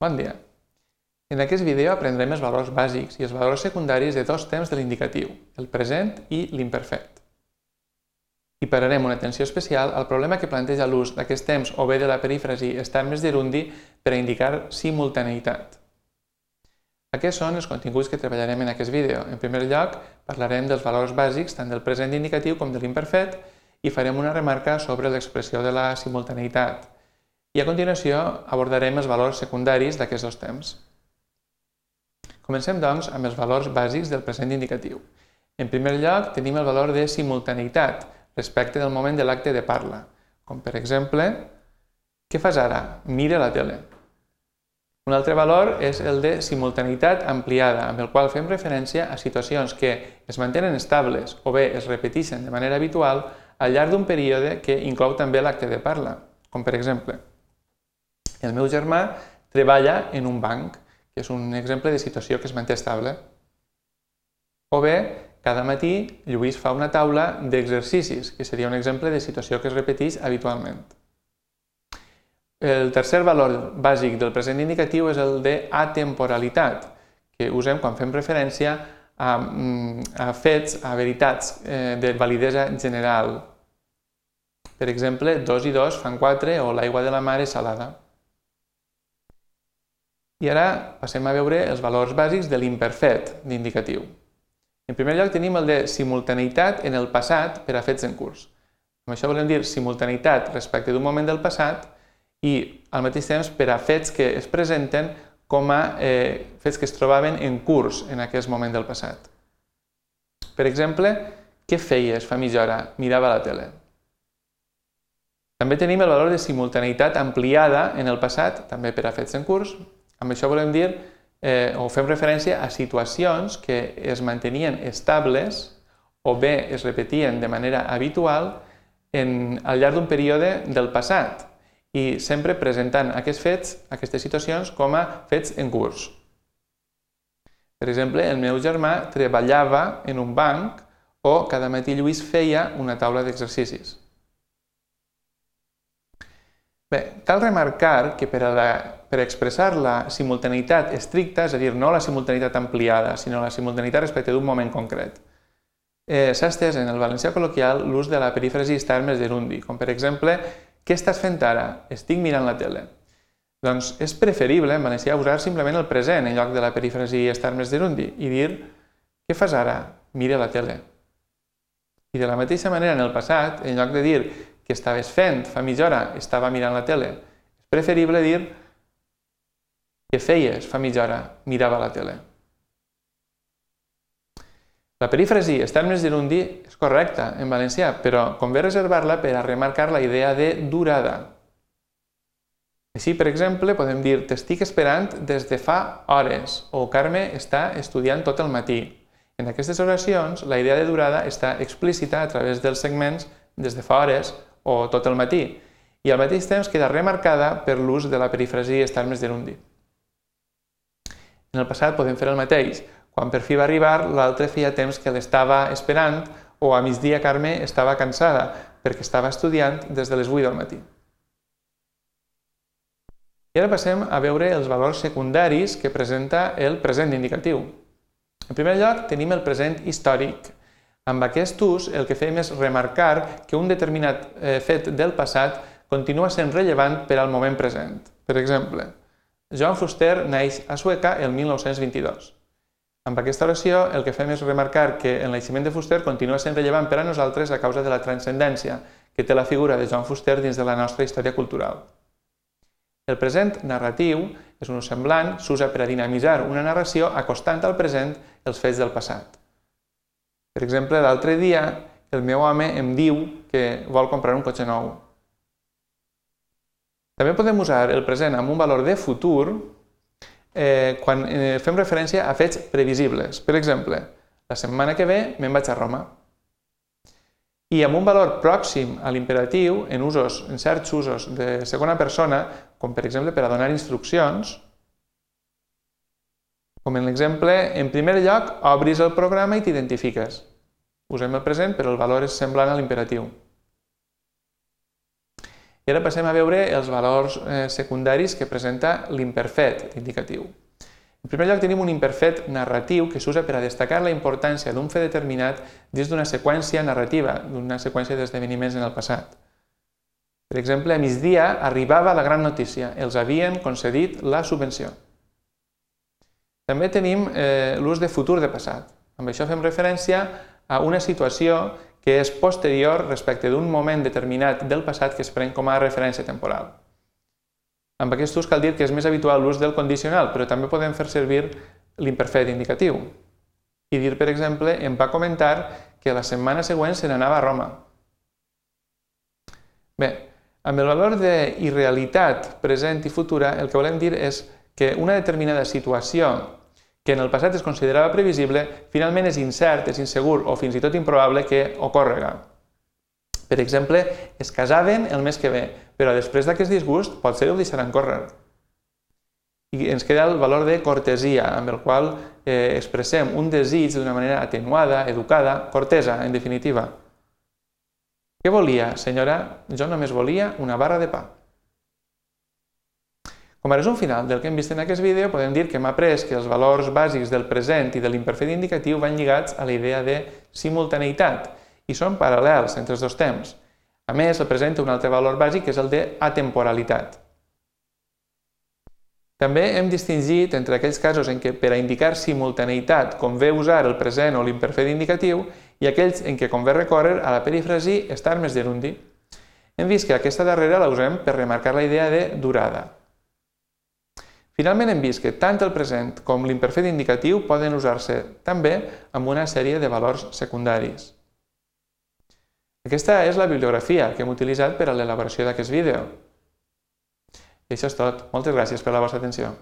Bon dia! En aquest vídeo aprendrem els valors bàsics i els valors secundaris de dos temps de l'indicatiu, el present i l'imperfect. I pararem una atenció especial al problema que planteja l'ús d'aquest temps o bé de la perífrasi estar més gerundi per a indicar simultaneïtat. Aquests són els continguts que treballarem en aquest vídeo. En primer lloc, parlarem dels valors bàsics tant del present indicatiu com de l'imperfect i farem una remarca sobre l'expressió de la simultaneïtat. I a continuació abordarem els valors secundaris d'aquests dos temps. Comencem, doncs, amb els valors bàsics del present indicatiu. En primer lloc, tenim el valor de simultaneïtat respecte del moment de l'acte de parla, com per exemple, què fas ara? Mira la tele. Un altre valor és el de simultaneïtat ampliada, amb el qual fem referència a situacions que es mantenen estables o bé es repeteixen de manera habitual al llarg d'un període que inclou també l'acte de parla, com per exemple, el meu germà treballa en un banc, que és un exemple de situació que es manté estable. O bé, cada matí Lluís fa una taula d'exercicis, que seria un exemple de situació que es repeteix habitualment. El tercer valor bàsic del present indicatiu és el de atemporalitat, que usem quan fem referència a, mm, a fets, a veritats eh, de validesa general. Per exemple, dos i dos fan quatre o l'aigua de la mar és salada. I ara passem a veure els valors bàsics de l'imperfet d'indicatiu. En primer lloc tenim el de simultaneïtat en el passat per a fets en curs. Amb això volem dir simultaneïtat respecte d'un moment del passat i al mateix temps per a fets que es presenten com a eh, fets que es trobaven en curs en aquest moment del passat. Per exemple, què feies fa mitja hora? Mirava la tele. També tenim el valor de simultaneïtat ampliada en el passat, també per a fets en curs. Amb això volem dir, eh, o fem referència a situacions que es mantenien estables o bé es repetien de manera habitual en, al llarg d'un període del passat i sempre presentant aquests fets, aquestes situacions, com a fets en curs. Per exemple, el meu germà treballava en un banc o cada matí Lluís feia una taula d'exercicis. Bé, cal remarcar que per a, la, per expressar la simultaneïtat estricta, és a dir, no la simultaneïtat ampliada, sinó la simultaneïtat respecte d'un moment concret, eh, s'ha estès en el valencià col·loquial l'ús de la perífrasi estar més gerundi, com per exemple, què estàs fent ara? Estic mirant la tele. Doncs és preferible en valencià usar simplement el present en lloc de la perífrasi estar més gerundi i dir, què fas ara? Mira la tele. I de la mateixa manera en el passat, en lloc de dir que estaves fent fa mitja hora, estava mirant la tele. És preferible dir què feies fa mitja hora, mirava la tele. La perífrasi més gerundi és correcta en valencià, però convé reservar-la per a remarcar la idea de durada. Així, per exemple, podem dir t'estic esperant des de fa hores o Carme està estudiant tot el matí. En aquestes oracions, la idea de durada està explícita a través dels segments des de fa hores o tot el matí, i al mateix temps queda remarcada per l'ús de la perifrasi estar més gerundi. En el passat podem fer el mateix. Quan per fi va arribar, l'altre feia temps que l'estava esperant o a migdia Carme estava cansada perquè estava estudiant des de les 8 del matí. I ara passem a veure els valors secundaris que presenta el present indicatiu. En primer lloc, tenim el present històric, amb aquest ús el que fem és remarcar que un determinat eh, fet del passat continua sent rellevant per al moment present. Per exemple, Joan Fuster neix a Sueca el 1922. Amb aquesta oració el que fem és remarcar que el naixement de Fuster continua sent rellevant per a nosaltres a causa de la transcendència que té la figura de Joan Fuster dins de la nostra història cultural. El present narratiu és un semblant, s'usa per a dinamitzar una narració acostant al present els fets del passat. Per exemple, l'altre dia el meu home em diu que vol comprar un cotxe nou. També podem usar el present amb un valor de futur eh, quan eh, fem referència a fets previsibles. Per exemple, la setmana que ve me'n vaig a Roma. I amb un valor pròxim a l'imperatiu, en, usos, en certs usos de segona persona, com per exemple per a donar instruccions, com en l'exemple, en primer lloc, obris el programa i t'identifiques. Usem el present, però el valor és semblant a l'imperatiu. I ara passem a veure els valors eh, secundaris que presenta l'imperfet indicatiu. En primer lloc tenim un imperfet narratiu que s'usa per a destacar la importància d'un fet determinat dins d'una seqüència narrativa, d'una seqüència d'esdeveniments en el passat. Per exemple, a migdia arribava la gran notícia, els havien concedit la subvenció. També tenim eh, l'ús de futur de passat. Amb això fem referència a una situació que és posterior respecte d'un moment determinat del passat que es pren com a referència temporal. Amb aquest ús cal dir que és més habitual l'ús del condicional, però també podem fer servir l'imperfet indicatiu. I dir, per exemple, em va comentar que la setmana següent se n'anava a Roma. Bé, amb el valor d'irrealitat present i futura, el que volem dir és que una determinada situació que en el passat es considerava previsible, finalment és incert, és insegur o fins i tot improbable que ocorrega. Per exemple, es casaven el mes que ve, però després d'aquest disgust potser ho deixaran córrer. I ens queda el valor de cortesia, amb el qual eh, expressem un desig d'una manera atenuada, educada, cortesa, en definitiva. Què volia, senyora? Jo només volia una barra de pa. Com a resum final del que hem vist en aquest vídeo, podem dir que hem après que els valors bàsics del present i de l'imperfet indicatiu van lligats a la idea de simultaneïtat i són paral·lels entre els dos temps. A més, el presenta un altre valor bàsic, que és el d'atemporalitat. També hem distingit entre aquells casos en què per a indicar simultaneïtat convé usar el present o l'imperfet indicatiu i aquells en què convé recórrer a la perífrasi estar més gerundi. Hem vist que aquesta darrera la usem per remarcar la idea de durada. Finalment hem vist que tant el present com l'imperfet indicatiu poden usar-se també amb una sèrie de valors secundaris. Aquesta és la bibliografia que hem utilitzat per a l'elaboració d'aquest vídeo. I això és tot. Moltes gràcies per la vostra atenció.